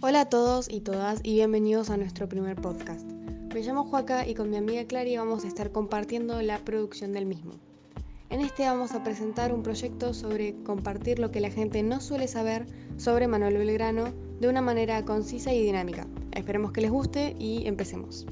Hola a todos y todas y bienvenidos a nuestro primer podcast. Me llamo Joaca y con mi amiga Clary vamos a estar compartiendo la producción del mismo. En este vamos a presentar un proyecto sobre compartir lo que la gente no suele saber sobre Manuel Belgrano de una manera concisa y dinámica. Esperemos que les guste y empecemos.